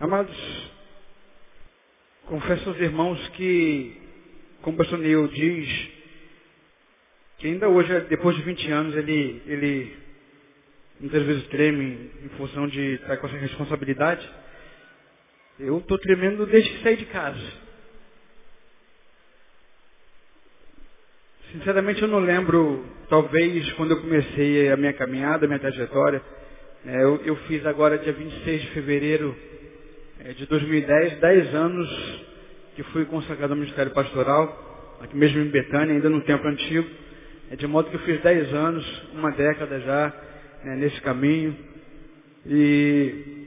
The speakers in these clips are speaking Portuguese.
Amados, confesso aos irmãos que, como o pastor Neil diz, que ainda hoje, depois de 20 anos, ele, ele muitas vezes treme em função de estar com essa responsabilidade. Eu estou tremendo desde que saí de casa. Sinceramente, eu não lembro, talvez, quando eu comecei a minha caminhada, a minha trajetória. É, eu, eu, fiz agora, dia 26 de fevereiro é, de 2010, 10 anos que fui consagrado ao Ministério Pastoral, aqui mesmo em Betânia, ainda no tempo antigo. É, de modo que eu fiz 10 anos, uma década já, é, nesse caminho. E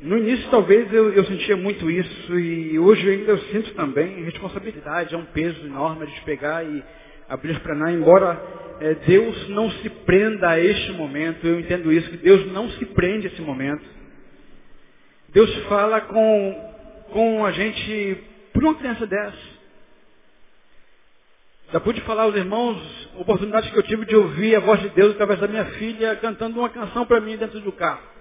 no início talvez eu, eu, sentia muito isso e hoje ainda eu sinto também responsabilidade, é um peso enorme gente pegar e abrir para nada, embora é, Deus não se prenda a este momento, eu entendo isso, que Deus não se prende a esse momento. Deus fala com, com a gente por uma criança dessa. Já pude falar aos irmãos, oportunidades que eu tive de ouvir a voz de Deus através da minha filha cantando uma canção para mim dentro do carro.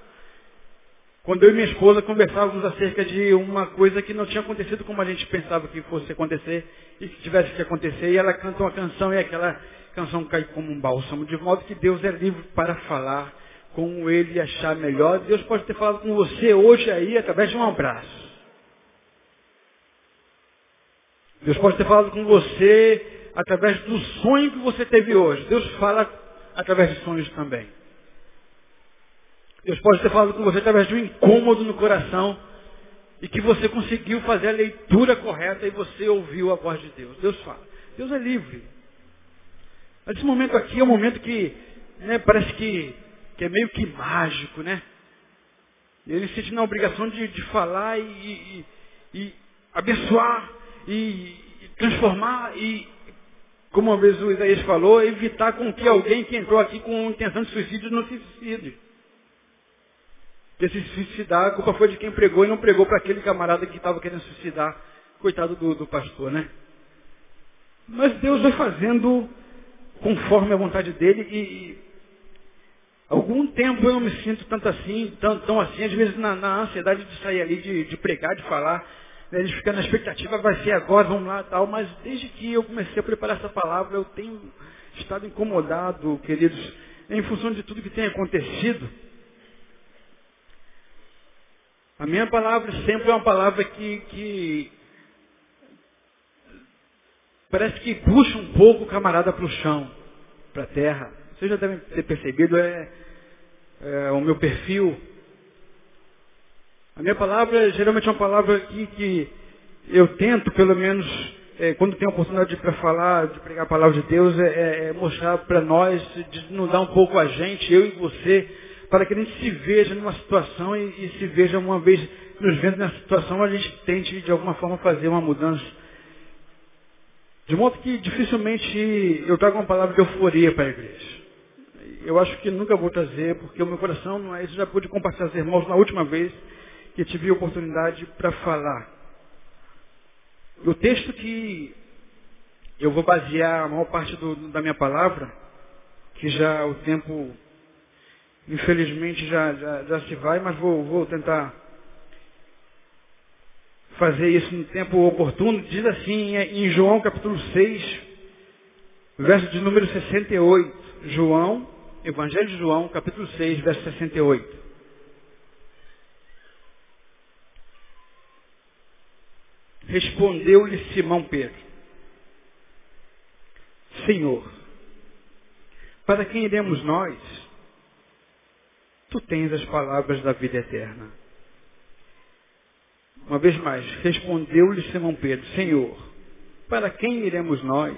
Quando eu e minha esposa conversávamos acerca de uma coisa que não tinha acontecido como a gente pensava que fosse acontecer e que tivesse que acontecer, e ela canta uma canção e aquela canção cai como um bálsamo, de modo que Deus é livre para falar como ele achar melhor. Deus pode ter falado com você hoje aí através de um abraço. Deus pode ter falado com você através do sonho que você teve hoje. Deus fala através de sonhos também. Deus pode ter falado com você através de um incômodo no coração e que você conseguiu fazer a leitura correta e você ouviu a voz de Deus. Deus fala. Deus é livre. Mas esse momento aqui é um momento que né, parece que, que é meio que mágico, né? Ele se sente na obrigação de, de falar e, e, e abençoar e, e transformar e como uma vez o Isaías falou, evitar com que alguém que entrou aqui com intenção de suicídio não se suicide. Porque se suicidar, a culpa foi de quem pregou e não pregou para aquele camarada que estava querendo suicidar. Coitado do, do pastor, né? Mas Deus vai fazendo conforme a vontade dele e, e algum tempo eu não me sinto tanto assim, tão, tão assim, às vezes na, na, ansiedade de sair ali, de, de pregar, de falar, né, de ficar na expectativa, vai ser agora, vamos lá tal, mas desde que eu comecei a preparar essa palavra, eu tenho estado incomodado, queridos, em função de tudo que tem acontecido. A minha palavra sempre é uma palavra que, que parece que puxa um pouco o camarada para o chão, para a terra. Vocês já devem ter percebido, é, é, o meu perfil. A minha palavra geralmente é uma palavra que, que eu tento, pelo menos, é, quando tenho a oportunidade para falar, de pregar a palavra de Deus, é, é, é mostrar para nós, desnudar um pouco a gente, eu e você, para que a gente se veja numa situação e, e se veja uma vez nos vendo nessa situação, a gente tente de alguma forma fazer uma mudança. De modo que dificilmente eu trago uma palavra de euforia para a igreja. Eu acho que nunca vou trazer, porque o meu coração não é isso. Já pude compartilhar com os irmãos na última vez que tive oportunidade para falar. O texto que eu vou basear a maior parte do, da minha palavra, que já o tempo Infelizmente já, já, já se vai, mas vou, vou tentar fazer isso no tempo oportuno. Diz assim em João capítulo 6, verso de número 68. João, Evangelho de João, capítulo 6, verso 68. Respondeu-lhe Simão Pedro, Senhor, para quem iremos nós? Tu tens as palavras da vida eterna. Uma vez mais, respondeu-lhe Simão Pedro, Senhor, para quem iremos nós?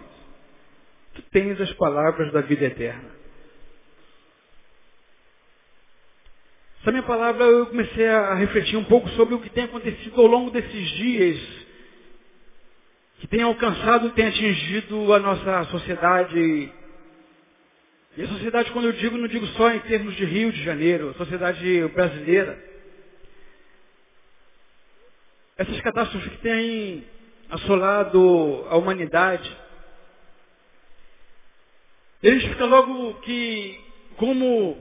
Tu tens as palavras da vida eterna. Essa minha palavra eu comecei a refletir um pouco sobre o que tem acontecido ao longo desses dias, que tem alcançado tem atingido a nossa sociedade e a sociedade, quando eu digo, não digo só em termos de Rio de Janeiro, a sociedade brasileira. essas catástrofes que têm assolado a humanidade, eles ficam logo que, como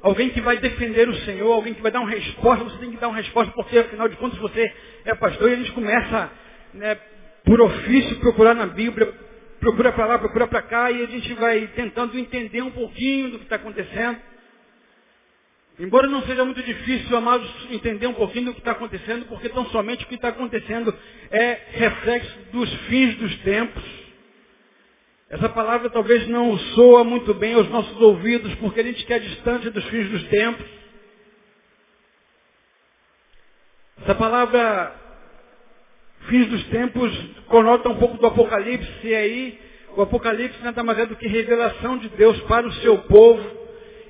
alguém que vai defender o Senhor, alguém que vai dar uma resposta, você tem que dar uma resposta, porque afinal de contas você é pastor, e a gente começa, né, por ofício, procurar na Bíblia, procura para lá, procura para cá, e a gente vai tentando entender um pouquinho do que está acontecendo. Embora não seja muito difícil, amados, entender um pouquinho do que está acontecendo, porque tão somente o que está acontecendo é reflexo dos fins dos tempos. Essa palavra talvez não soa muito bem aos nossos ouvidos, porque a gente quer distância dos fins dos tempos. Essa palavra fins dos tempos conota um pouco do Apocalipse, e aí o Apocalipse nada mais é do que revelação de Deus para o seu povo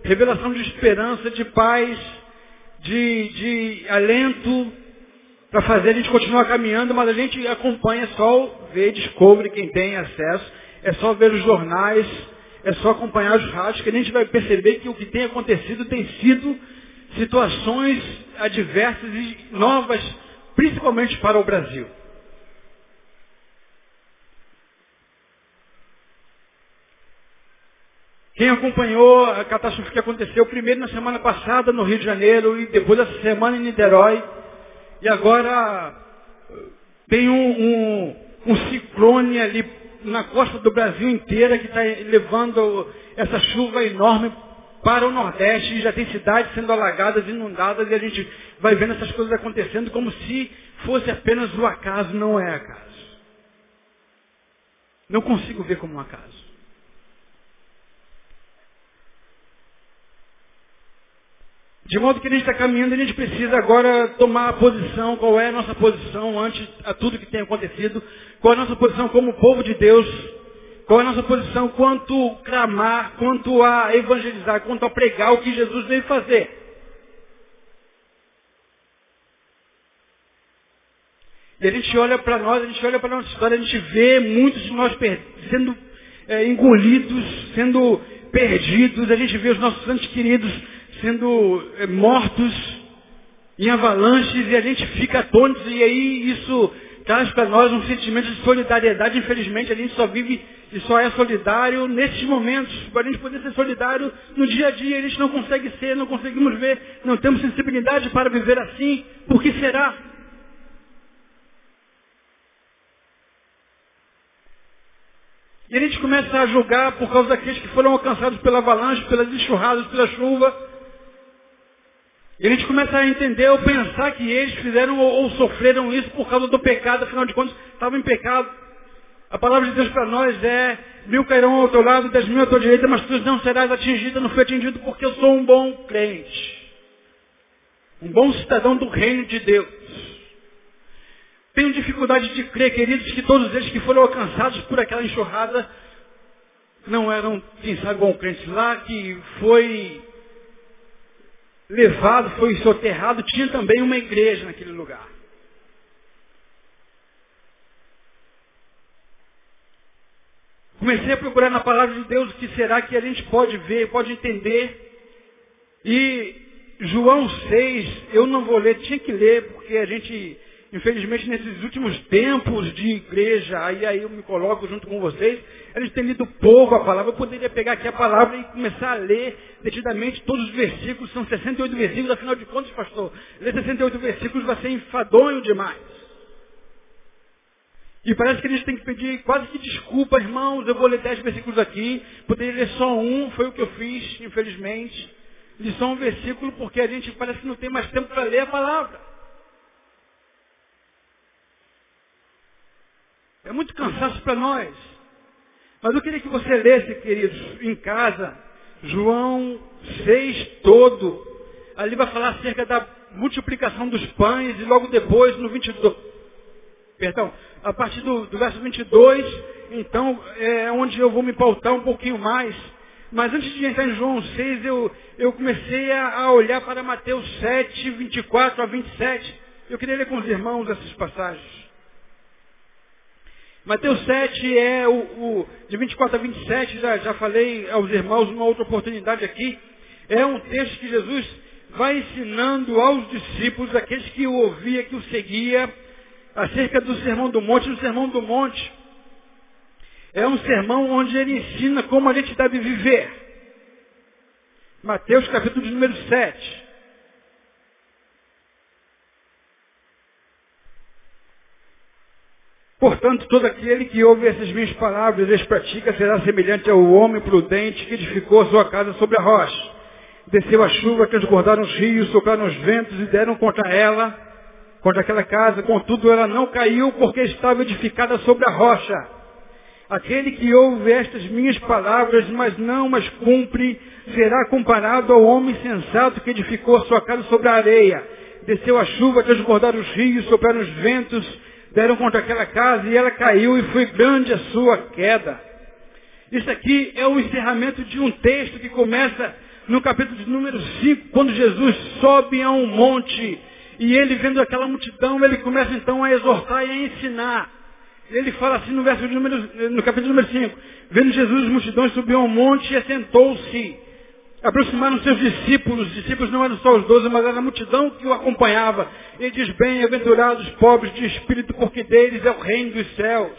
revelação de esperança, de paz, de, de alento, para fazer a gente continuar caminhando, mas a gente acompanha só ver, descobre quem tem acesso, é só ver os jornais, é só acompanhar os rádios, que a gente vai perceber que o que tem acontecido tem sido situações adversas e novas, principalmente para o Brasil. Quem acompanhou a catástrofe que aconteceu primeiro na semana passada no Rio de Janeiro e depois essa semana em Niterói, e agora tem um, um, um ciclone ali na costa do Brasil inteira que está levando essa chuva enorme para o Nordeste e já tem cidades sendo alagadas, inundadas e a gente vai vendo essas coisas acontecendo como se fosse apenas o acaso, não é acaso. Não consigo ver como um acaso. De modo que a gente está caminhando, a gente precisa agora tomar a posição, qual é a nossa posição ante a tudo que tem acontecido, qual é a nossa posição como povo de Deus, qual é a nossa posição quanto clamar, quanto a evangelizar, quanto a pregar o que Jesus veio fazer. E a gente olha para nós, a gente olha para a nossa história, a gente vê muitos de nós sendo é, engolidos, sendo perdidos, a gente vê os nossos santos queridos sendo eh, mortos em avalanches e a gente fica atônito e aí isso traz para nós um sentimento de solidariedade. Infelizmente a gente só vive e só é solidário nesses momentos. Para a gente poder ser solidário no dia a dia, a gente não consegue ser, não conseguimos ver, não temos sensibilidade para viver assim. Por que será? E a gente começa a julgar por causa daqueles que foram alcançados pela avalanche, pelas enxurradas, pela chuva. E a gente começa a entender ou pensar que eles fizeram ou, ou sofreram isso por causa do pecado, afinal de contas, estavam em pecado. A palavra de Deus para nós é, mil cairão ao teu lado, dez mil à tua direita, mas tu não serás atingido, não fui atingido porque eu sou um bom crente. Um bom cidadão do reino de Deus. Tenho dificuldade de crer, queridos, que todos eles que foram alcançados por aquela enxurrada não eram, quem sabe, bom crentes lá, que foi levado, foi soterrado, tinha também uma igreja naquele lugar. Comecei a procurar na palavra de Deus o que será que a gente pode ver, pode entender. E João 6, eu não vou ler, tinha que ler, porque a gente Infelizmente, nesses últimos tempos de igreja, aí, aí eu me coloco junto com vocês, gente tem lido pouco a palavra. Eu poderia pegar aqui a palavra e começar a ler detidamente todos os versículos. São 68 versículos, afinal de contas, pastor, ler 68 versículos vai ser enfadonho demais. E parece que a gente tem que pedir quase que desculpa, irmãos, eu vou ler 10 versículos aqui, poderia ler só um, foi o que eu fiz, infelizmente. Li só um versículo, porque a gente parece que não tem mais tempo para ler a palavra. É muito cansaço para nós. Mas eu queria que você lesse, queridos, em casa, João 6 todo. Ali vai falar acerca da multiplicação dos pães e logo depois, no 22, perdão, a partir do, do verso 22, então é onde eu vou me pautar um pouquinho mais. Mas antes de entrar em João 6, eu, eu comecei a, a olhar para Mateus 7, 24 a 27. Eu queria ler com os irmãos essas passagens. Mateus 7 é o, o, de 24 a 27, já, já falei aos irmãos uma outra oportunidade aqui. É um texto que Jesus vai ensinando aos discípulos, aqueles que o ouvia, que o seguia, acerca do Sermão do Monte. No Sermão do Monte é um sermão onde ele ensina como a gente deve viver. Mateus capítulo número 7. Portanto, todo aquele que ouve essas minhas palavras e as pratica será semelhante ao homem prudente que edificou sua casa sobre a rocha. Desceu a chuva, transbordaram os rios, sopraram os ventos e deram contra ela, contra aquela casa. Contudo, ela não caiu porque estava edificada sobre a rocha. Aquele que ouve estas minhas palavras, mas não as cumpre, será comparado ao homem sensato que edificou sua casa sobre a areia. Desceu a chuva, transbordaram os rios, sopraram os ventos, deram contra aquela casa e ela caiu e foi grande a sua queda. Isso aqui é o encerramento de um texto que começa no capítulo de número 5, quando Jesus sobe a um monte e ele vendo aquela multidão, ele começa então a exortar e a ensinar. Ele fala assim no verso número, no capítulo número 5, vendo Jesus, multidões subiu a um monte e assentou-se. Aproximaram seus discípulos, os discípulos não eram só os doze, mas era a multidão que o acompanhava. Ele diz, bem-aventurados pobres de espírito, porque deles é o reino dos céus.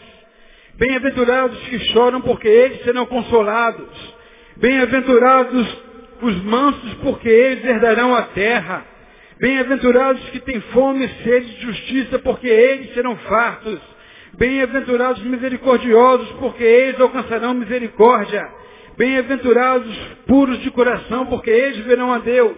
Bem-aventurados que choram, porque eles serão consolados. Bem-aventurados os mansos, porque eles herdarão a terra. Bem-aventurados que têm fome e sede de justiça, porque eles serão fartos. Bem-aventurados misericordiosos, porque eles alcançarão misericórdia. Bem-aventurados puros de coração, porque eles verão a Deus.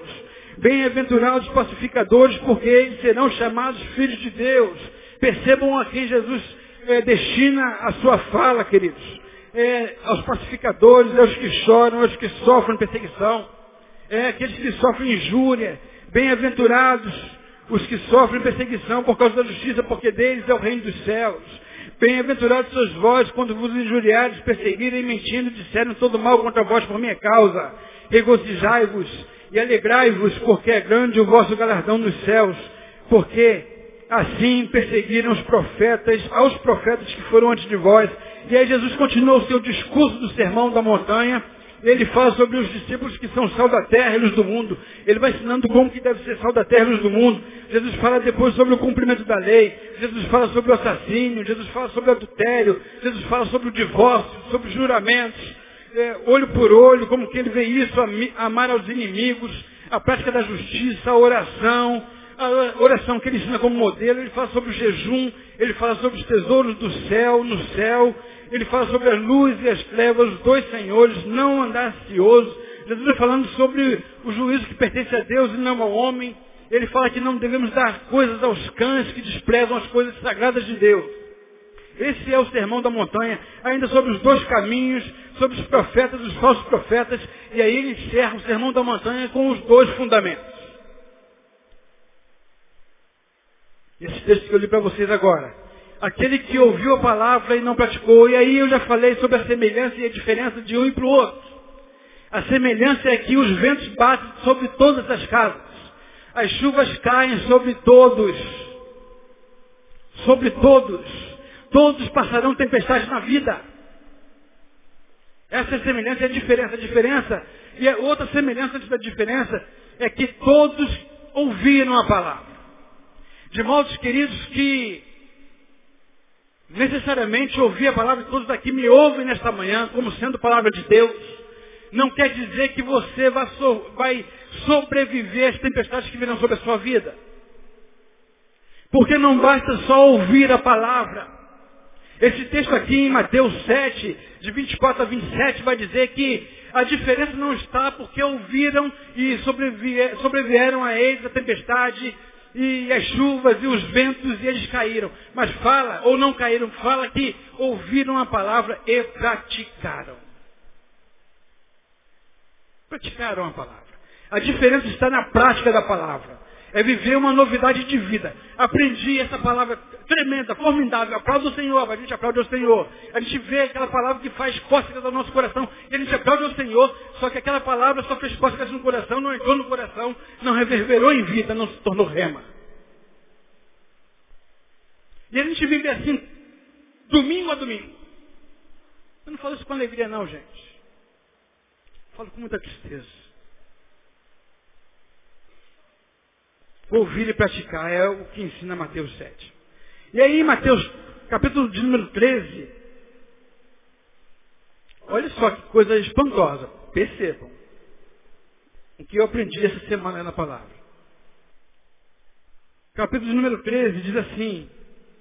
Bem-aventurados pacificadores, porque eles serão chamados filhos de Deus. Percebam a quem Jesus é, destina a sua fala, queridos. É, aos pacificadores, aos que choram, aos que sofrem perseguição. É, aqueles que sofrem injúria. Bem-aventurados os que sofrem perseguição por causa da justiça, porque deles é o reino dos céus. Bem-aventurados sois vós quando vos injuriares, perseguirem, mentindo, disseram todo mal contra vós por minha causa. Regozijai-vos e alegrai-vos, porque é grande o vosso galardão nos céus, porque assim perseguiram os profetas, aos profetas que foram antes de vós. E aí Jesus continuou o seu discurso do sermão da montanha, ele fala sobre os discípulos que são sal da terra e luz do mundo. Ele vai ensinando como que deve ser sal da terra e luz do mundo. Jesus fala depois sobre o cumprimento da lei. Jesus fala sobre o assassínio. Jesus fala sobre o adultério. Jesus fala sobre o divórcio, sobre os juramentos. É, olho por olho, como que ele vê isso, amar aos inimigos, a prática da justiça, a oração, a oração que ele ensina como modelo, ele fala sobre o jejum, ele fala sobre os tesouros do céu, no céu, ele fala sobre a luz e as trevas, os dois senhores, não andar ansioso. Jesus está falando sobre o juízo que pertence a Deus e não ao homem. Ele fala que não devemos dar coisas aos cães que desprezam as coisas sagradas de Deus. Esse é o sermão da montanha, ainda sobre os dois caminhos, sobre os profetas e os falsos profetas, e aí ele encerra o sermão da montanha com os dois fundamentos. Esse texto que eu li para vocês agora aquele que ouviu a palavra e não praticou. E aí eu já falei sobre a semelhança e a diferença de um e para o outro. A semelhança é que os ventos batem sobre todas as casas. As chuvas caem sobre todos. Sobre todos. Todos passarão tempestades na vida. Essa é a semelhança e a diferença. A diferença, e a outra semelhança da diferença, é que todos ouviram a palavra. De modo, queridos, que necessariamente ouvir a palavra de todos aqui me ouvem nesta manhã como sendo palavra de Deus, não quer dizer que você vai sobreviver às tempestades que virão sobre a sua vida. Porque não basta só ouvir a palavra. Esse texto aqui em Mateus 7, de 24 a 27, vai dizer que a diferença não está porque ouviram e sobrevieram a eles a tempestade e as chuvas e os ventos e eles caíram. Mas fala, ou não caíram, fala que ouviram a palavra e praticaram. Praticaram a palavra. A diferença está na prática da palavra. É viver uma novidade de vida. Aprendi essa palavra tremenda, formidável. Aplauda o Senhor, a gente aplaude o Senhor. A gente vê aquela palavra que faz cócegas no nosso coração. E a gente aplaude o Senhor, só que aquela palavra só fez cócegas no coração, não entrou no coração, não reverberou em vida, não se tornou rema. E a gente vive assim, domingo a domingo. Eu não falo isso com alegria não, gente. falo com muita tristeza. Ouvir e praticar é o que ensina Mateus 7. E aí, Mateus, capítulo de número 13, olha só que coisa espantosa. Percebam o que eu aprendi essa semana na palavra. Capítulo de número 13 diz assim,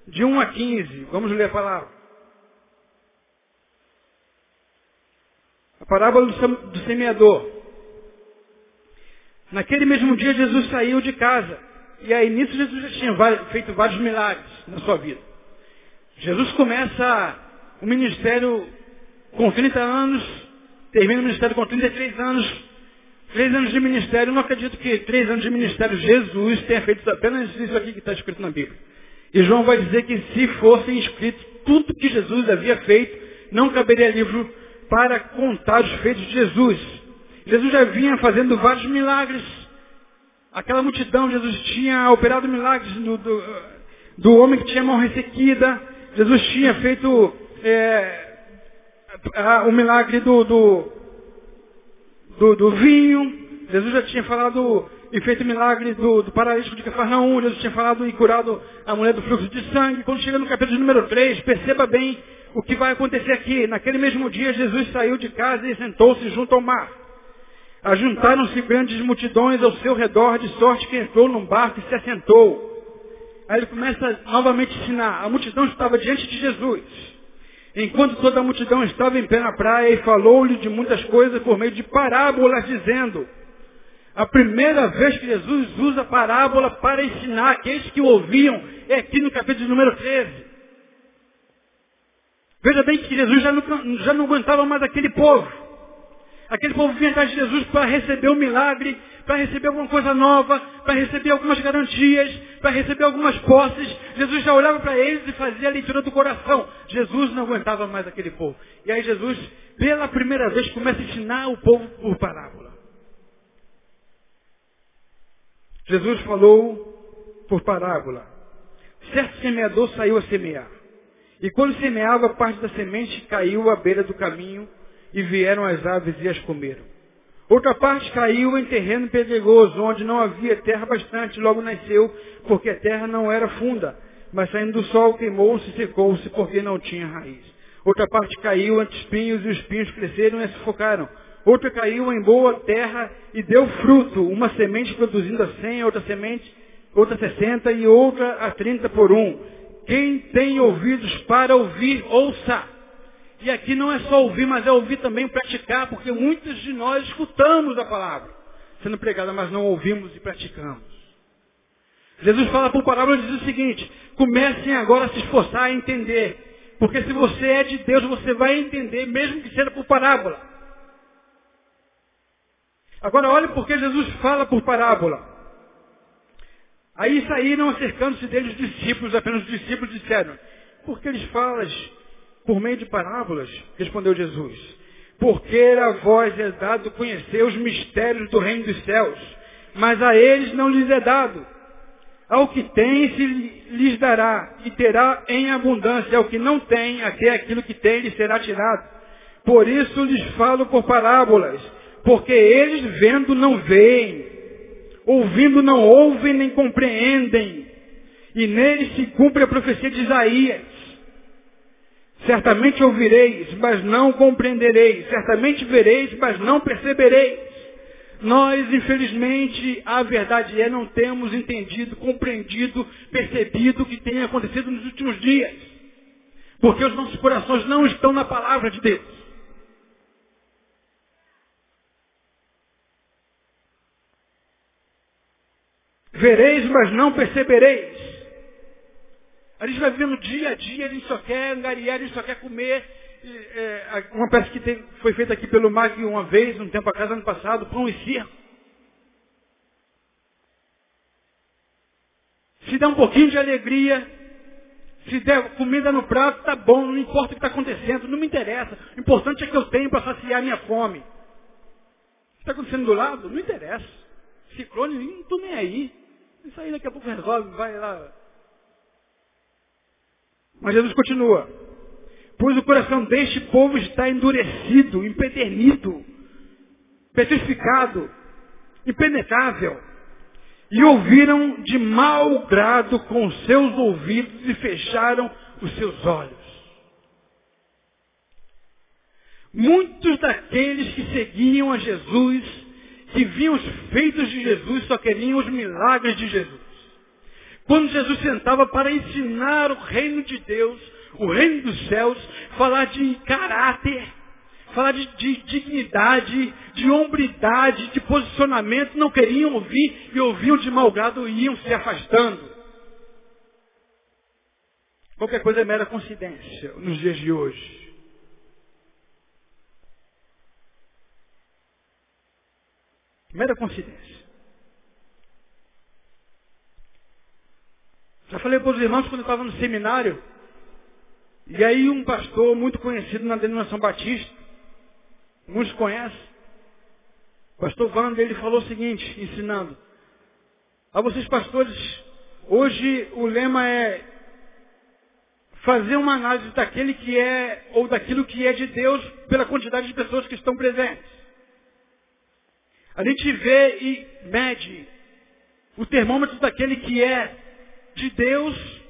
de 1 a 15, vamos ler a palavra. A parábola do semeador. Naquele mesmo dia Jesus saiu de casa. E aí nisso Jesus já tinha feito vários milagres na sua vida. Jesus começa o ministério com 30 anos, termina o ministério com 33 anos. Três anos de ministério, não acredito que três anos de ministério Jesus tenha feito apenas isso aqui que está escrito na Bíblia. E João vai dizer que se fossem escritos tudo que Jesus havia feito, não caberia livro para contar os feitos de Jesus. Jesus já vinha fazendo vários milagres. Aquela multidão, Jesus tinha operado milagres do, do, do homem que tinha mão ressequida. Jesus tinha feito é, o milagre do, do, do, do vinho. Jesus já tinha falado e feito o milagre do, do paralítico de Cafarnaum. Jesus tinha falado e curado a mulher do fluxo de sangue. Quando chega no capítulo número 3, perceba bem o que vai acontecer aqui. Naquele mesmo dia, Jesus saiu de casa e sentou-se junto ao mar. Ajuntaram-se grandes multidões ao seu redor, de sorte que entrou num barco e se assentou. Aí ele começa novamente a ensinar. A multidão estava diante de Jesus. Enquanto toda a multidão estava em pé na praia, e falou-lhe de muitas coisas por meio de parábolas, dizendo, a primeira vez que Jesus usa parábola para ensinar aqueles que o ouviam é aqui no capítulo número 13. Veja bem que Jesus já não, já não aguentava mais aquele povo. Aquele povo vinha atrás de Jesus para receber um milagre, para receber alguma coisa nova, para receber algumas garantias, para receber algumas posses. Jesus já olhava para eles e fazia a leitura do coração. Jesus não aguentava mais aquele povo. E aí Jesus, pela primeira vez, começa a ensinar o povo por parábola. Jesus falou por parábola. Certo semeador saiu a semear. E quando semeava, parte da semente caiu à beira do caminho e vieram as aves e as comeram. Outra parte caiu em terreno pedregoso, onde não havia terra bastante, logo nasceu, porque a terra não era funda. Mas saindo do sol, queimou-se e secou-se, porque não tinha raiz. Outra parte caiu entre espinhos, e os espinhos cresceram e sufocaram. Outra caiu em boa terra e deu fruto, uma semente produzindo a cem, outra semente, outra sessenta e outra a trinta por um. Quem tem ouvidos para ouvir, ouça. E aqui não é só ouvir, mas é ouvir também praticar, porque muitos de nós escutamos a palavra sendo pregada, mas não ouvimos e praticamos. Jesus fala por parábola e diz o seguinte, comecem agora a se esforçar a entender. Porque se você é de Deus, você vai entender, mesmo que seja por parábola. Agora olhe porque Jesus fala por parábola. Aí saíram acercando-se dele os discípulos, apenas os discípulos disseram, por que eles falas por meio de parábolas? Respondeu Jesus. Porque a vós é dado conhecer os mistérios do reino dos céus, mas a eles não lhes é dado. Ao que tem se lhes dará, e terá em abundância. Ao que não tem, até aquilo que tem lhe será tirado. Por isso lhes falo por parábolas, porque eles vendo não veem, ouvindo não ouvem nem compreendem. E nele se cumpre a profecia de Isaías. Certamente ouvireis, mas não compreendereis. Certamente vereis, mas não percebereis. Nós, infelizmente, a verdade é, não temos entendido, compreendido, percebido o que tem acontecido nos últimos dias. Porque os nossos corações não estão na palavra de Deus. Vereis, mas não percebereis. A gente vai vivendo dia a dia, a gente só quer angariar, a gente só quer comer. É, uma peça que foi feita aqui pelo MAG uma vez, um tempo atrás, ano passado, pão e circo. Se der um pouquinho de alegria, se der comida no prato, tá bom, não importa o que está acontecendo, não me interessa. O importante é que eu tenho para saciar a minha fome. O que está acontecendo do lado? Não interessa. Ciclone, não estou nem aí. Isso aí daqui a pouco resolve, vai lá. Mas Jesus continua. Pois o coração deste povo está endurecido, empedernido, petrificado, impenetrável. e ouviram de mau grado com seus ouvidos e fecharam os seus olhos. Muitos daqueles que seguiam a Jesus, que viam os feitos de Jesus, só queriam os milagres de Jesus. Quando Jesus sentava para ensinar o reino de Deus, o reino dos céus, falar de caráter, falar de, de, dignidade, de hombridade, de posicionamento, não queriam ouvir e ouviam de mau grado e iam se afastando. Qualquer coisa é mera coincidência nos dias de hoje. Mera coincidência. Já falei para os irmãos quando eu estava no seminário, e aí um pastor muito conhecido na denominação batista, muitos conhecem, o pastor Wander, ele falou o seguinte, ensinando, a vocês pastores, hoje o lema é fazer uma análise daquele que é, ou daquilo que é de Deus, pela quantidade de pessoas que estão presentes. A gente vê e mede o termômetro daquele que é de Deus,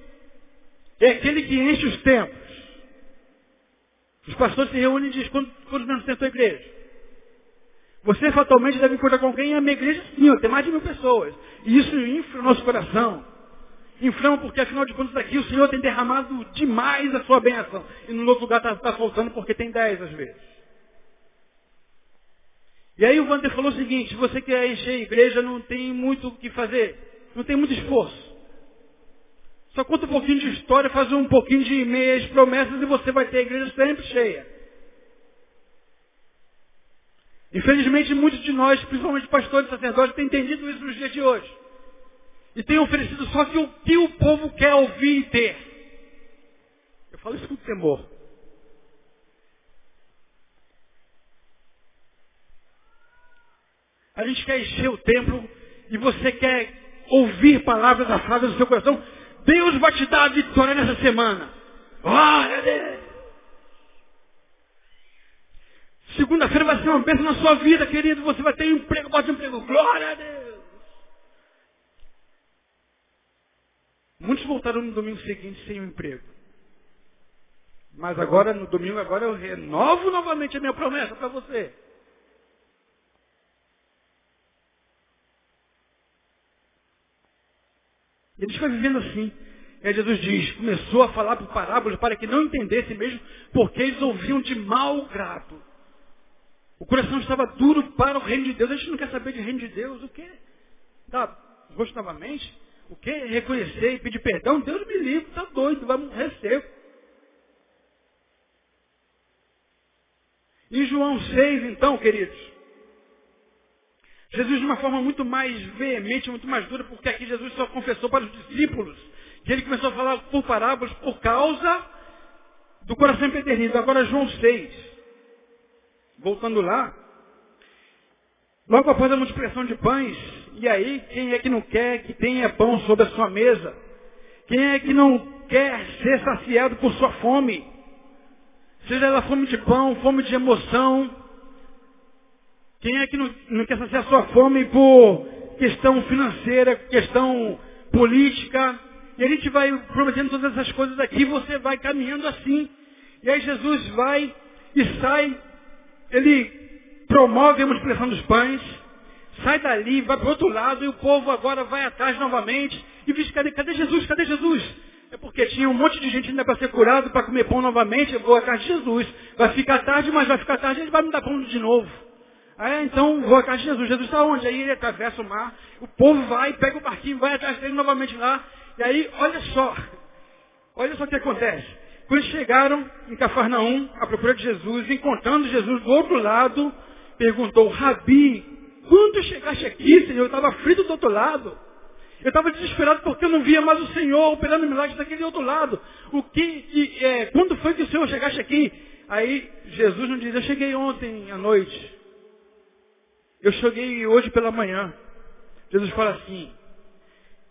é aquele que enche os tempos. Os pastores se reúnem e dizem, quantos, quantos membros tem a igreja? Você fatalmente deve encontrar com alguém, a minha igreja sim, tem mais de mil pessoas. E isso infla o nosso coração. Inflama porque, afinal de contas, aqui o Senhor tem derramado demais a sua bênção. E no outro lugar está tá faltando porque tem dez às vezes. E aí o Wander falou o seguinte, você quer encher a igreja, não tem muito o que fazer. Não tem muito esforço. Só conta um pouquinho de história, faz um pouquinho de meias promessas e você vai ter a igreja sempre cheia. Infelizmente, muitos de nós, principalmente pastores e sacerdotes, têm entendido isso nos dias de hoje. E têm oferecido só que o que o povo quer ouvir e ter. Eu falo isso com temor. A gente quer encher o templo e você quer ouvir palavras afadas do seu coração. Deus vai te dar a vitória nessa semana. Glória a Deus. Segunda-feira vai ser uma bênção na sua vida, querido. Você vai ter emprego, pode emprego. Glória a Deus. Muitos voltaram no domingo seguinte sem um emprego. Mas agora, no domingo, agora eu renovo novamente a minha promessa para você. E eles foi vivendo assim. E aí Jesus diz, começou a falar por parábolas para que não entendessem mesmo, porque eles ouviam de mau grado. O coração estava duro para o reino de Deus. A gente não quer saber de reino de Deus. O quê? Dá gosto novamente? O quê? Reconhecer e pedir perdão? Deus me livre, está doido, vai morrer seco. Em João 6, então, queridos, Jesus de uma forma muito mais veemente, muito mais dura, porque aqui Jesus só confessou para os discípulos que ele começou a falar por parábolas por causa do coração empedernido. Agora João 6. Voltando lá. Logo após a multiplicação de pães, e aí quem é que não quer que tenha pão sobre a sua mesa? Quem é que não quer ser saciado por sua fome? Seja ela fome de pão, fome de emoção, quem é que não, não quer saciar sua fome por questão financeira, questão política? E a gente vai prometendo todas essas coisas aqui, você vai caminhando assim. E aí Jesus vai e sai, ele promove a multiplicação dos pães, sai dali, vai para o outro lado, e o povo agora vai atrás novamente, e diz, cadê, cadê Jesus? Cadê Jesus? É porque tinha um monte de gente ainda para ser curado, para comer pão novamente, eu vou atrás de Jesus. Vai ficar tarde, mas vai ficar tarde, ele vai me dar pão de novo. Aí então vou atrás de Jesus. Jesus está onde? Aí ele atravessa o mar, o povo vai, pega o barquinho, vai atrás dele novamente lá. E aí, olha só, olha só o que acontece. Quando chegaram em Cafarnaum, à procura de Jesus, encontrando Jesus do outro lado, perguntou, Rabi, quando chegaste aqui, Senhor? Eu estava frito do outro lado. Eu estava desesperado porque eu não via mais o Senhor operando milagres daquele outro lado. O que, é, quando foi que o Senhor chegaste aqui? Aí Jesus não diz, eu cheguei ontem à noite. Eu cheguei hoje pela manhã. Jesus fala assim,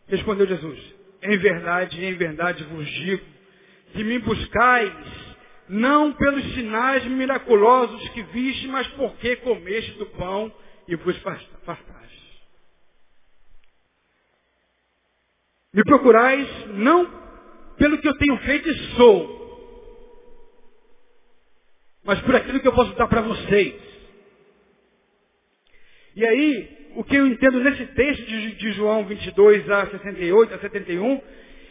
respondeu Jesus, em verdade, em verdade vos digo, que me buscais, não pelos sinais miraculosos que viste, mas porque comeste do pão e vos fartaste. Me procurais não pelo que eu tenho feito e sou, mas por aquilo que eu posso dar para vocês. E aí, o que eu entendo nesse texto de, de João 22 a 68, a 71,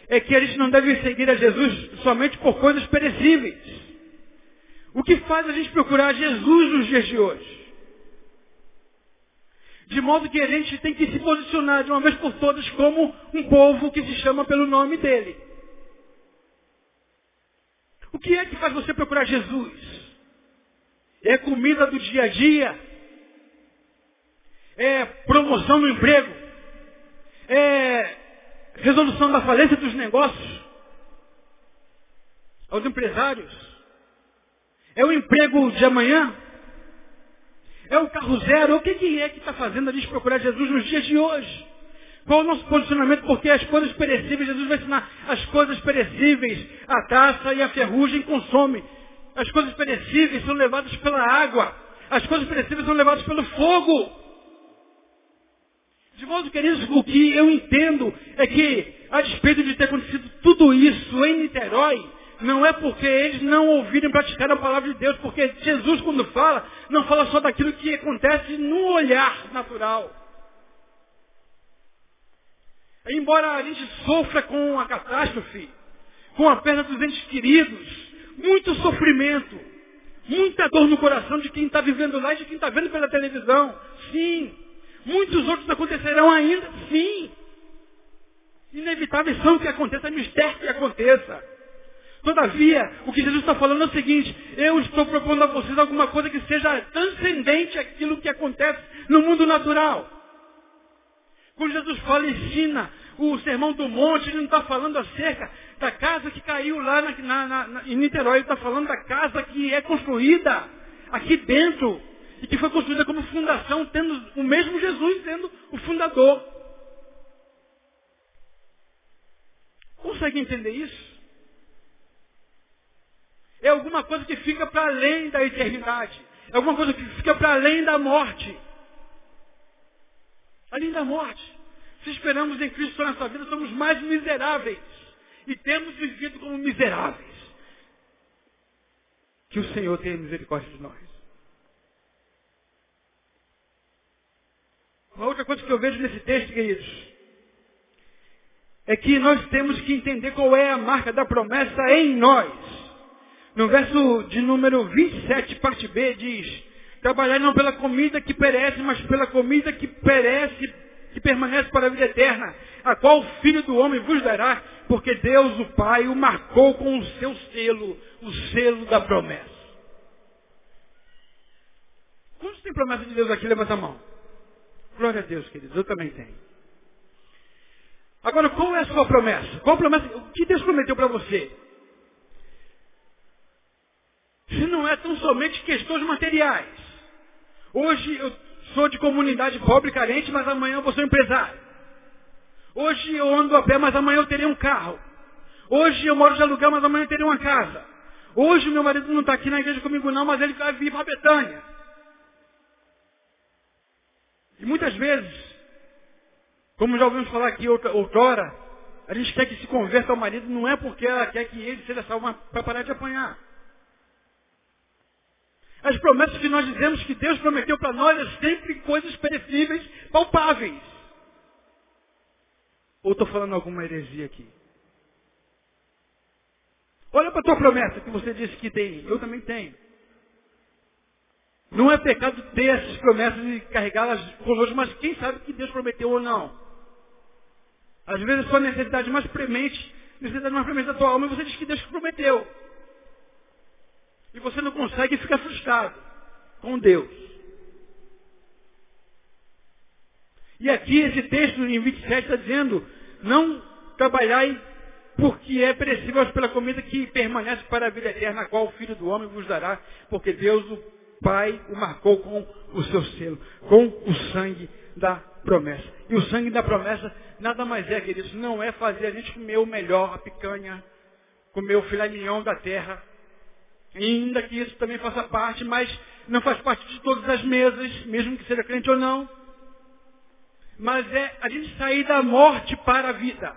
é que a gente não deve seguir a Jesus somente por coisas perecíveis. O que faz a gente procurar Jesus nos dias de hoje? De modo que a gente tem que se posicionar de uma vez por todas como um povo que se chama pelo nome dele. O que é que faz você procurar Jesus? É comida do dia a dia? É promoção no emprego? É resolução da falência dos negócios? Aos empresários? É o emprego de amanhã? É o carro zero? O que, é que está fazendo a gente procurar Jesus nos dias de hoje? Qual o nosso posicionamento? Porque as coisas perecíveis, Jesus vai ensinar, as coisas perecíveis, a taça e a ferrugem consomem. As coisas perecíveis são levadas pela água. As coisas perecíveis são levadas pelo fogo. De modo, queridos, o que eu entendo é que, a despeito de ter acontecido tudo isso em Niterói, não é porque eles não ouvirem praticar a palavra de Deus, porque Jesus, quando fala, não fala só daquilo que acontece no olhar natural. Embora a gente sofra com a catástrofe, com a perda dos entes queridos, muito sofrimento, muita dor no coração de quem está vivendo lá e de quem está vendo pela televisão. Sim. Muitos outros acontecerão ainda. Sim. Inevitáveis são que aconteça, é mistério que aconteça. Todavia, o que Jesus está falando é o seguinte, eu estou propondo a vocês alguma coisa que seja transcendente àquilo que acontece no mundo natural. Quando Jesus fala, ensina o sermão do monte, ele não está falando acerca da casa que caiu lá na, na, na, em Niterói, ele está falando da casa que é construída aqui dentro e que foi construída como fundação, tendo o mesmo Jesus sendo o fundador. Consegue entender isso? É alguma coisa que fica para além da eternidade. É alguma coisa que fica para além da morte. Além da morte. Se esperamos em Cristo na nossa vida, somos mais miseráveis. E temos vivido como miseráveis. Que o Senhor tenha misericórdia de nós. Uma outra coisa que eu vejo nesse texto, queridos, é que nós temos que entender qual é a marca da promessa em nós. No verso de número 27, parte B, diz, trabalhar não pela comida que perece, mas pela comida que perece, que permanece para a vida eterna, a qual o Filho do Homem vos dará, porque Deus, o Pai, o marcou com o seu selo, o selo da promessa. Quantos tem promessa de Deus aqui? Levanta a mão. Glória a Deus, queridos. Eu também tenho. Agora, qual é a sua promessa? Qual promessa? O que Deus prometeu para você? se não é tão somente questões materiais. Hoje eu sou de comunidade pobre, carente, mas amanhã eu vou ser empresário. Hoje eu ando a pé, mas amanhã eu terei um carro. Hoje eu moro de aluguel, mas amanhã eu terei uma casa. Hoje meu marido não está aqui na igreja comigo não, mas ele vai vir para Betânia. E muitas vezes, como já ouvimos falar aqui outrora, a gente quer que se converta ao marido, não é porque ela quer que ele seja salvo para parar de apanhar. As promessas que nós dizemos que Deus prometeu para nós é sempre coisas perecíveis, palpáveis. Ou estou falando alguma heresia aqui? Olha para a tua promessa que você disse que tem. Eu também tenho. Não é pecado ter essas promessas e carregá-las conosco, mas quem sabe que Deus prometeu ou não. Às vezes a sua necessidade mais premente, necessidade mais premente da tua alma, e você diz que Deus prometeu. E você não consegue ficar frustrado com Deus. E aqui esse texto em 27 está dizendo, não trabalhai porque é perecível pela comida que permanece para a vida eterna, a qual o Filho do Homem vos dará, porque Deus, o Pai, o marcou com o seu selo, com o sangue da promessa. E o sangue da promessa nada mais é, queridos, não é fazer a gente comer o melhor, a picanha, comer o filé mignon da terra, Ainda que isso também faça parte, mas não faz parte de todas as mesas, mesmo que seja crente ou não. Mas é a gente sair da morte para a vida.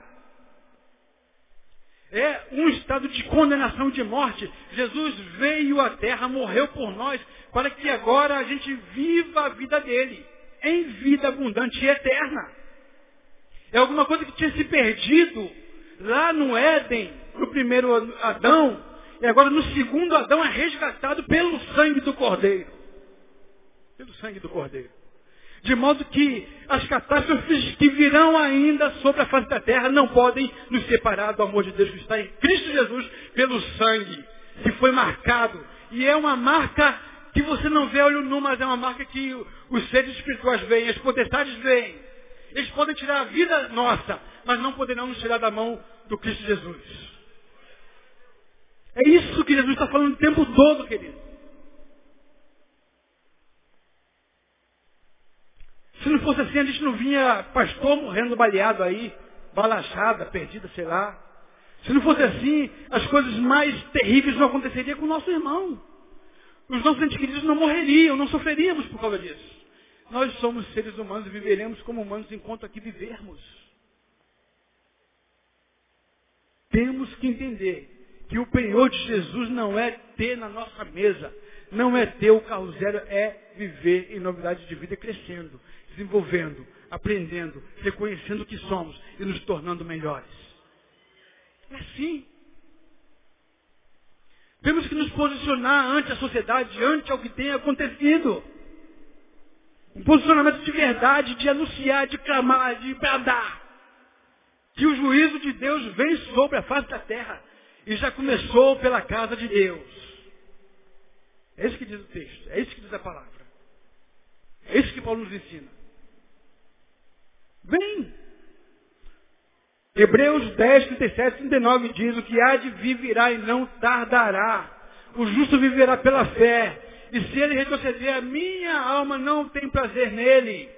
É um estado de condenação de morte. Jesus veio à terra, morreu por nós, para que agora a gente viva a vida dele, em vida abundante e eterna. É alguma coisa que tinha se perdido lá no Éden, no primeiro Adão, e agora no segundo Adão é resgatado pelo sangue do Cordeiro. Pelo sangue do Cordeiro. De modo que as catástrofes que virão ainda sobre a face da terra não podem nos separar do amor de Deus que está em Cristo Jesus pelo sangue que foi marcado. E é uma marca que você não vê olho nu, mas é uma marca que os seres espirituais veem, as potestades veem. Eles podem tirar a vida nossa, mas não poderão nos tirar da mão do Cristo Jesus. É isso que Jesus está falando o tempo todo, querido. Se não fosse assim, a gente não vinha pastor morrendo baleado aí, balachada, perdida, sei lá. Se não fosse assim, as coisas mais terríveis não aconteceriam com o nosso irmão. Os nossos entes queridos não morreriam, não sofreríamos por causa disso. Nós somos seres humanos e viveremos como humanos enquanto aqui vivermos. Temos que entender que o penhor de Jesus não é ter na nossa mesa, não é ter o carro zero, é viver em novidade de vida crescendo, desenvolvendo, aprendendo, reconhecendo o que somos e nos tornando melhores. É assim. Temos que nos posicionar ante a sociedade, ante o que tem acontecido. Um posicionamento de verdade, de anunciar, de clamar, de bradar. Que o juízo de Deus vem sobre a face da terra. E já começou pela casa de Deus. É isso que diz o texto. É isso que diz a palavra. É isso que Paulo nos ensina. Vem. Hebreus 10, 37, 39 diz, o que há de vir virá e não tardará. O justo viverá pela fé. E se ele retroceder, a minha alma não tem prazer nele.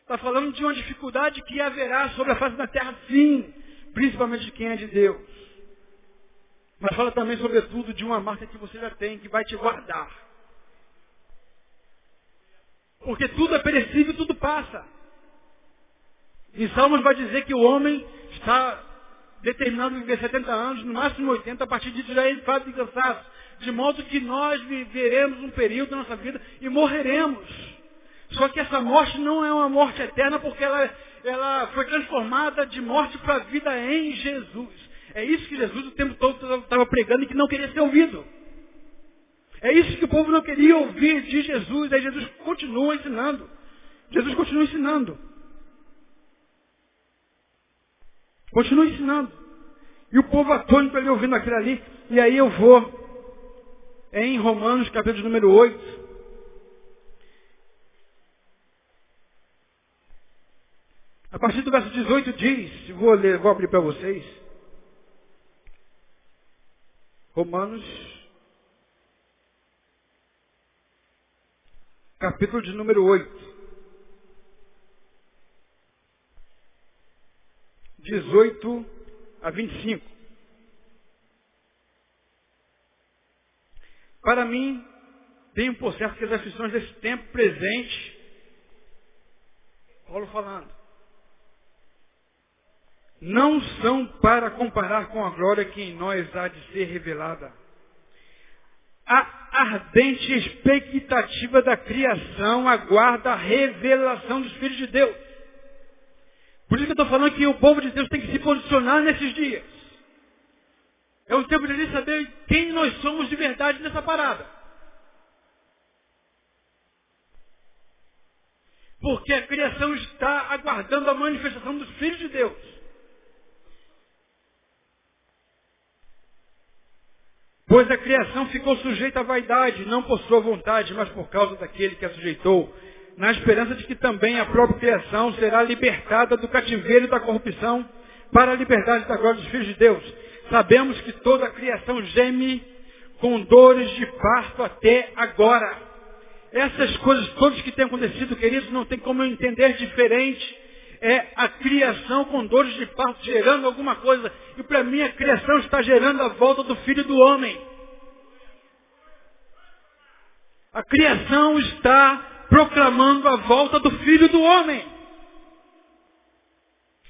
Está falando de uma dificuldade que haverá sobre a face da terra, sim. Principalmente de quem é de Deus. Mas fala também, sobretudo, de uma marca que você já tem, que vai te guardar. Porque tudo é perecível, tudo passa. Em Salmos vai dizer que o homem está determinado a viver 70 anos, no máximo 80, a partir disso já é fato de cansaço. De modo que nós viveremos um período da nossa vida e morreremos. Só que essa morte não é uma morte eterna, porque ela, ela foi transformada de morte para vida em Jesus. É isso que Jesus o tempo todo estava pregando e que não queria ser ouvido. É isso que o povo não queria ouvir de Jesus. Aí Jesus continua ensinando. Jesus continua ensinando. Continua ensinando. E o povo atônito ali ouvindo aquilo ali. E aí eu vou em Romanos, capítulo número 8. A partir do verso 18 diz, vou ler, vou abrir para vocês. Romanos, capítulo de número 8. 18 a 25. Para mim, tenho por certo que as aflições desse tempo presente, Paulo falando, não são para comparar com a glória que em nós há de ser revelada. A ardente expectativa da criação aguarda a revelação dos filhos de Deus. Por isso que eu estou falando que o povo de Deus tem que se posicionar nesses dias. É o tempo de ele saber quem nós somos de verdade nessa parada. Porque a criação está aguardando a manifestação dos filhos de Deus. Pois a criação ficou sujeita à vaidade, não por sua vontade, mas por causa daquele que a sujeitou, na esperança de que também a própria criação será libertada do cativeiro da corrupção para a liberdade da glória dos filhos de Deus. Sabemos que toda a criação geme com dores de parto até agora. Essas coisas todas que têm acontecido, queridos, não tem como eu entender diferente é a criação com dores de parto gerando alguma coisa. E para mim a criação está gerando a volta do filho do homem. A criação está proclamando a volta do filho do homem.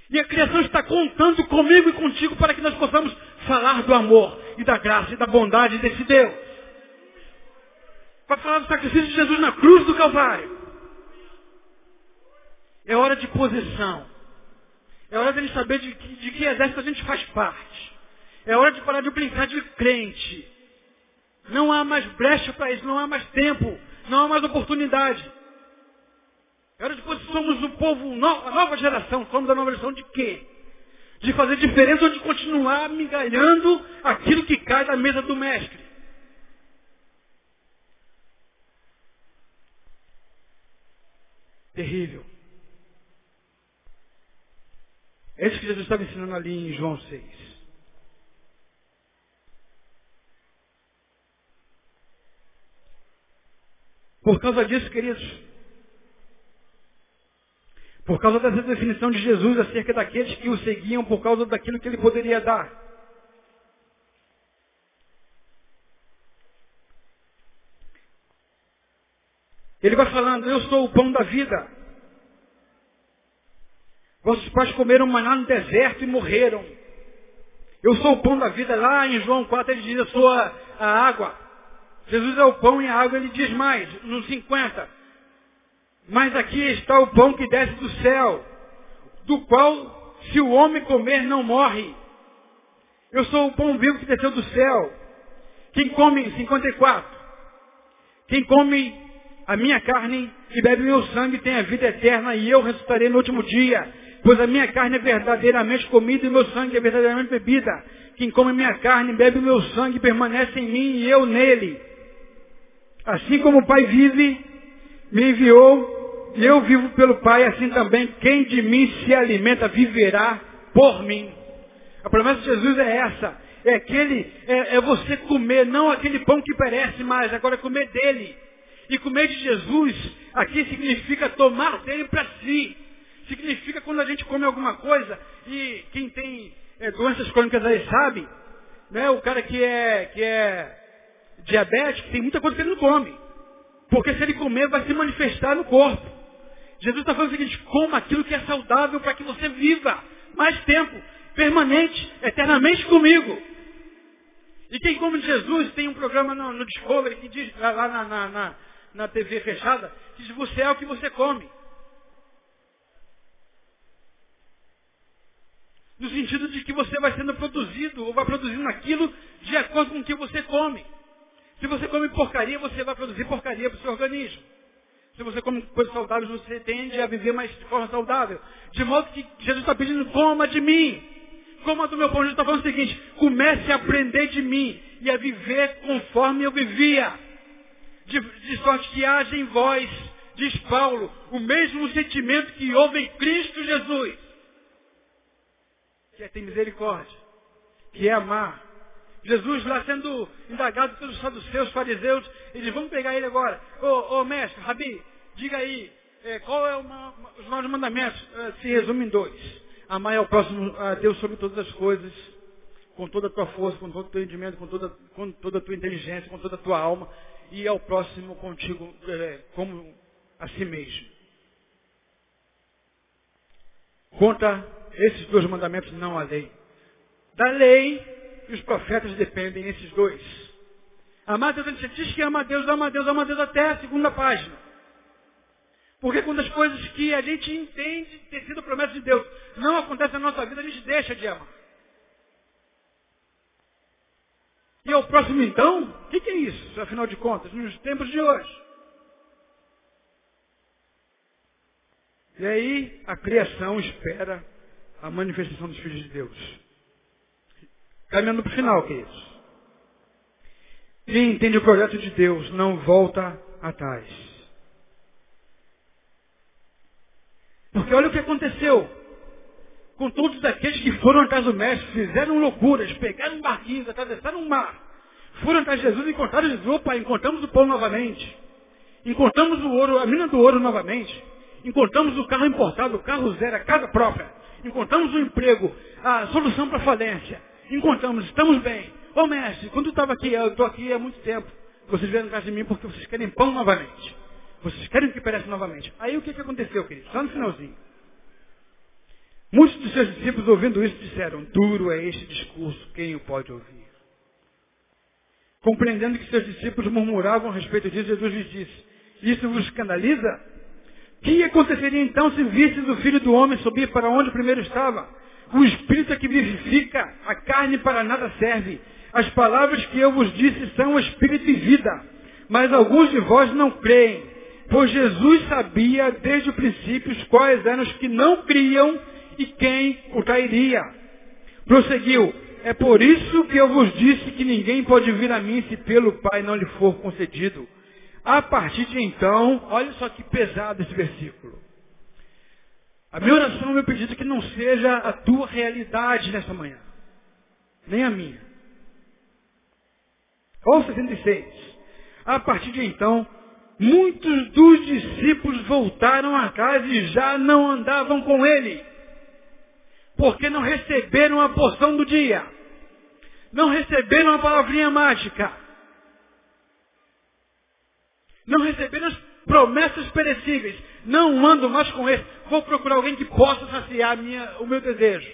E a criação está contando comigo e contigo para que nós possamos falar do amor e da graça e da bondade desse Deus. Para falar do sacrifício de Jesus na cruz do Calvário. É hora de posição. É hora de gente saber de, de que exército a gente faz parte. É hora de parar de brincar de crente. Não há mais brecha para isso, não há mais tempo, não há mais oportunidade. É hora de somos o povo, a nova geração. Somos a nova geração de quê? De fazer diferença ou de continuar migalhando aquilo que cai da mesa do mestre? Terrível. É isso que Jesus estava ensinando ali em João 6. Por causa disso, queridos, por causa dessa definição de Jesus acerca daqueles que o seguiam por causa daquilo que ele poderia dar. Ele vai falando, eu sou o pão da vida. Vossos pais comeram maná no deserto e morreram. Eu sou o pão da vida. Lá em João 4 ele diz, eu sou a, a água. Jesus é o pão e a água, ele diz mais, no 50. Mas aqui está o pão que desce do céu, do qual, se o homem comer, não morre. Eu sou o pão vivo que desceu do céu. Quem come, 54. Quem come a minha carne e bebe meu sangue tem a vida eterna e eu ressuscitarei no último dia. Pois a minha carne é verdadeiramente comida e meu sangue é verdadeiramente bebida. Quem come minha carne, bebe meu sangue, permanece em mim e eu nele. Assim como o Pai vive, me enviou, e eu vivo pelo Pai, assim também quem de mim se alimenta viverá por mim. A promessa de Jesus é essa. É aquele, é, é você comer, não aquele pão que perece mais, agora é comer dele. E comer de Jesus aqui significa tomar dele para si. Significa quando a gente come alguma coisa, e quem tem é, doenças crônicas aí sabe, né, o cara que é, que é diabético, tem muita coisa que ele não come. Porque se ele comer, vai se manifestar no corpo. Jesus está falando o seguinte, coma aquilo que é saudável para que você viva mais tempo, permanente, eternamente comigo. E quem come Jesus, tem um programa no, no Discovery que diz, lá na, na, na, na TV fechada, que diz, você é o que você come. No sentido de que você vai sendo produzido, ou vai produzindo aquilo de acordo com o que você come. Se você come porcaria, você vai produzir porcaria para o seu organismo. Se você come coisas saudáveis, você tende a viver mais de forma saudável. De modo que Jesus está pedindo, coma de mim. Coma do meu pão. Jesus está falando o seguinte, comece a aprender de mim e a viver conforme eu vivia. De, de sorte que haja em vós, diz Paulo, o mesmo sentimento que houve em Cristo Jesus que é ter misericórdia, que é amar. Jesus lá sendo indagado pelos saduceus, fariseus, eles vão pegar ele agora. Ô, mestre, Rabi, diga aí, é, qual é uma, os maiores mandamentos? É, se resume em dois. Amar ao próximo a Deus sobre todas as coisas, com toda a tua força, com todo o teu entendimento, com toda, com toda a tua inteligência, com toda a tua alma, e ao próximo contigo é, como a si mesmo. Conta esses dois mandamentos não a lei. Da lei e os profetas dependem esses dois. Amar Deus, você diz que ama a Deus, ama a Deus, ama a Deus até a segunda página. Porque quando as coisas que a gente entende ter sido promessa de Deus não acontecem na nossa vida, a gente deixa de amar. E ao próximo então, o que, que é isso, afinal de contas, nos tempos de hoje? E aí a criação espera a manifestação dos filhos de Deus. Caminhando para o final, queridos. Quem entende o projeto de Deus não volta atrás. Porque olha o que aconteceu com todos aqueles que foram atrás do mestre, fizeram loucuras, pegaram barquinhos, atravessaram o mar, foram atrás de Jesus e encontraram Jesus, opa, encontramos o pão novamente, encontramos o ouro, a mina do ouro novamente, encontramos o carro importado, o carro zero, a casa própria, encontramos um emprego, a solução para a falência. Encontramos, estamos bem. Ô mestre, quando eu estava aqui, eu estou aqui há muito tempo. Vocês vieram atrás de mim porque vocês querem pão novamente. Vocês querem que pereça novamente. Aí o que, que aconteceu, querido? Só no finalzinho. Muitos dos seus discípulos, ouvindo isso, disseram, duro é este discurso, quem o pode ouvir? Compreendendo que seus discípulos murmuravam a respeito disso, Jesus lhes disse, isso vos escandaliza? Que aconteceria então se vistes o Filho do Homem subir para onde primeiro estava? O Espírito é que vivifica, a carne para nada serve. As palavras que eu vos disse são Espírito e vida. Mas alguns de vós não creem. Pois Jesus sabia desde o princípio quais eram os que não criam e quem o trairia. Prosseguiu, é por isso que eu vos disse que ninguém pode vir a mim se pelo Pai não lhe for concedido. A partir de então, olha só que pesado esse versículo. A minha oração, meu pedido é que não seja a tua realidade nessa manhã. Nem a minha. Ou 66. A partir de então, muitos dos discípulos voltaram a casa e já não andavam com ele. Porque não receberam a porção do dia. Não receberam a palavrinha mágica não receberam as promessas perecíveis. Não ando mais com esse. Vou procurar alguém que possa saciar minha, o meu desejo,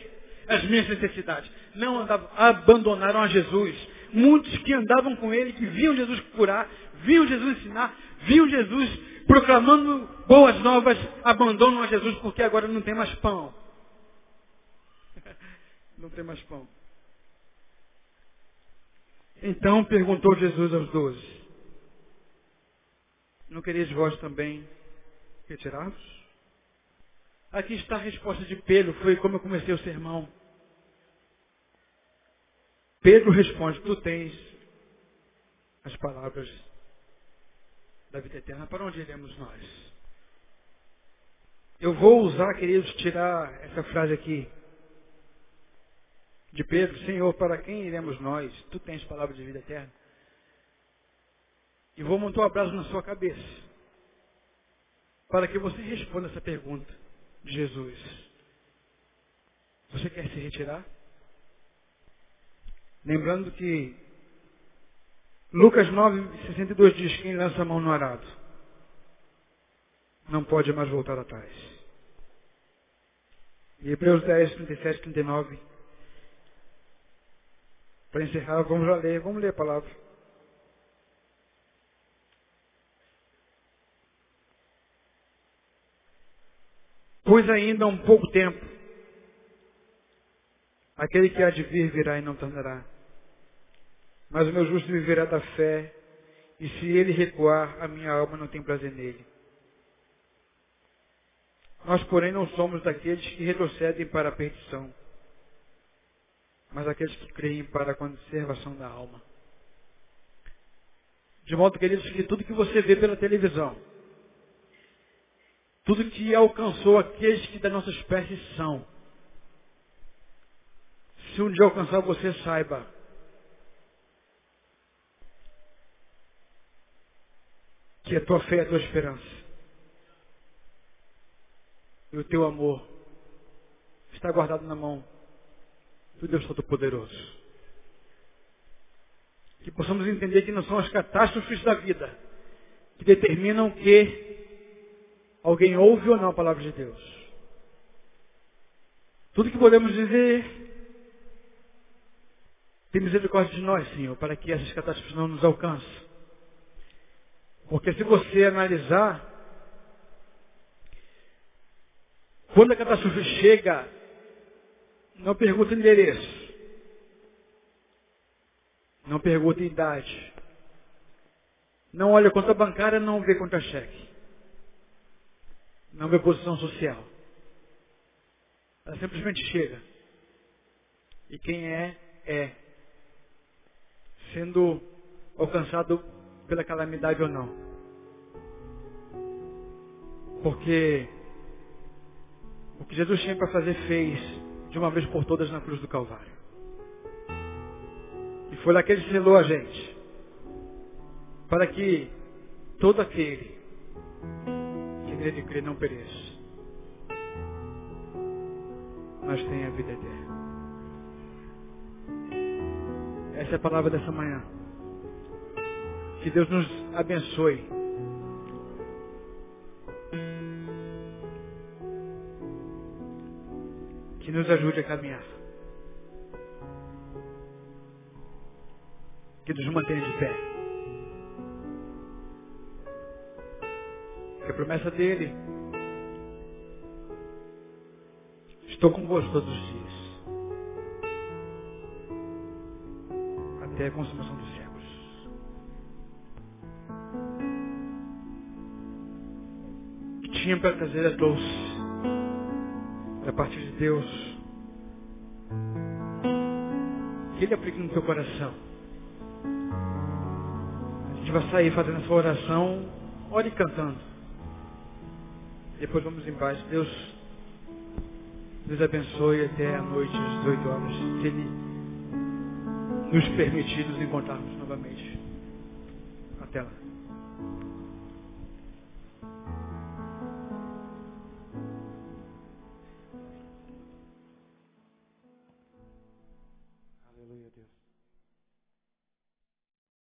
as minhas necessidades. Não andavam, abandonaram a Jesus. Muitos que andavam com ele, que viam Jesus curar, viam Jesus ensinar, viam Jesus proclamando boas novas, abandonam a Jesus porque agora não tem mais pão. não tem mais pão. Então perguntou Jesus aos doze. Não quereis vós também retirar-vos? Aqui está a resposta de Pedro, foi como eu comecei o sermão. Pedro responde, tu tens as palavras da vida eterna, para onde iremos nós? Eu vou usar, queridos, tirar essa frase aqui de Pedro, Senhor, para quem iremos nós? Tu tens palavras de vida eterna. E vou montar um abraço na sua cabeça. Para que você responda essa pergunta de Jesus. Você quer se retirar? Lembrando que Lucas 9, 62 diz, quem lança a mão no arado não pode mais voltar atrás. E Hebreus 10, 37, 39. Para encerrar, vamos lá ler, vamos ler a palavra. Pois ainda há um pouco tempo, aquele que há de vir virá e não tardará. Mas o meu justo viverá da fé, e se ele recuar, a minha alma não tem prazer nele. Nós, porém, não somos daqueles que retrocedem para a perdição, mas aqueles que creem para a conservação da alma. De modo, queridos, que tudo que você vê pela televisão, tudo que alcançou aqueles que da nossa espécie são. Se um dia alcançar você, saiba. Que a tua fé é a tua esperança. E o teu amor está guardado na mão do Deus Todo-Poderoso. Que possamos entender que não são as catástrofes da vida que determinam que Alguém ouve ou não a palavra de Deus? Tudo que podemos dizer, tem misericórdia de nós, Senhor, para que essas catástrofes não nos alcancem. Porque se você analisar, quando a catástrofe chega, não pergunta endereço. Não pergunta idade. Não olha conta bancária, não vê conta cheque não vê posição social. Ela simplesmente chega. E quem é, é. Sendo alcançado pela calamidade ou não. Porque o que Jesus tinha para fazer fez de uma vez por todas na cruz do Calvário. E foi lá que ele selou a gente. Para que todo aquele nele crer não pereça, mas tenha a vida eterna. Essa é a palavra dessa manhã. Que Deus nos abençoe. que nos ajude a caminhar. Que nos mantenha de pé. Promessa dele estou convosco todos os dias. Até a consumação dos séculos. Que tinha para trazer a doce da parte de Deus. Que Ele aplique no teu coração. A gente vai sair fazendo essa oração, ore cantando. Depois vamos em paz. Deus, Deus abençoe até a noite, às 18 horas. Se Ele nos permitir nos encontrarmos novamente.